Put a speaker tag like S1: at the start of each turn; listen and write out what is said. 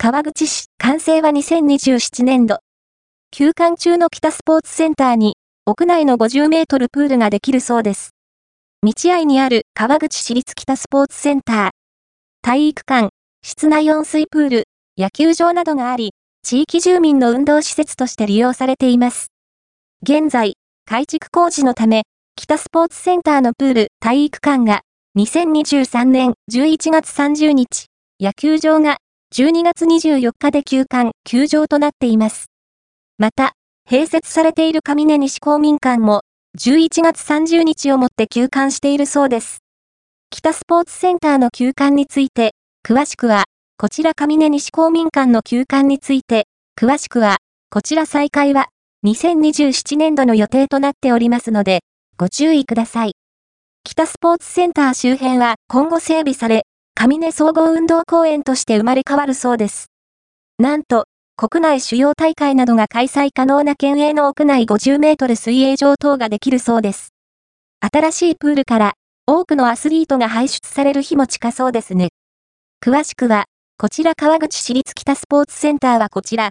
S1: 川口市、完成は2027年度。休館中の北スポーツセンターに、屋内の50メートルプールができるそうです。道合にある川口市立北スポーツセンター。体育館、室内温水プール、野球場などがあり、地域住民の運動施設として利用されています。現在、改築工事のため、北スポーツセンターのプール体育館が2023年11月30日、野球場が12月24日で休館、休場となっています。また、併設されている上根西公民館も11月30日をもって休館しているそうです。北スポーツセンターの休館について、詳しくは、こちら上根西公民館の休館について、詳しくは、こちら再開は、2027年度の予定となっておりますので、ご注意ください。北スポーツセンター周辺は今後整備され、上根総合運動公園として生まれ変わるそうです。なんと、国内主要大会などが開催可能な県営の屋内50メートル水泳場等ができるそうです。新しいプールから多くのアスリートが排出される日も近そうですね。詳しくは、こちら川口市立北スポーツセンターはこちら、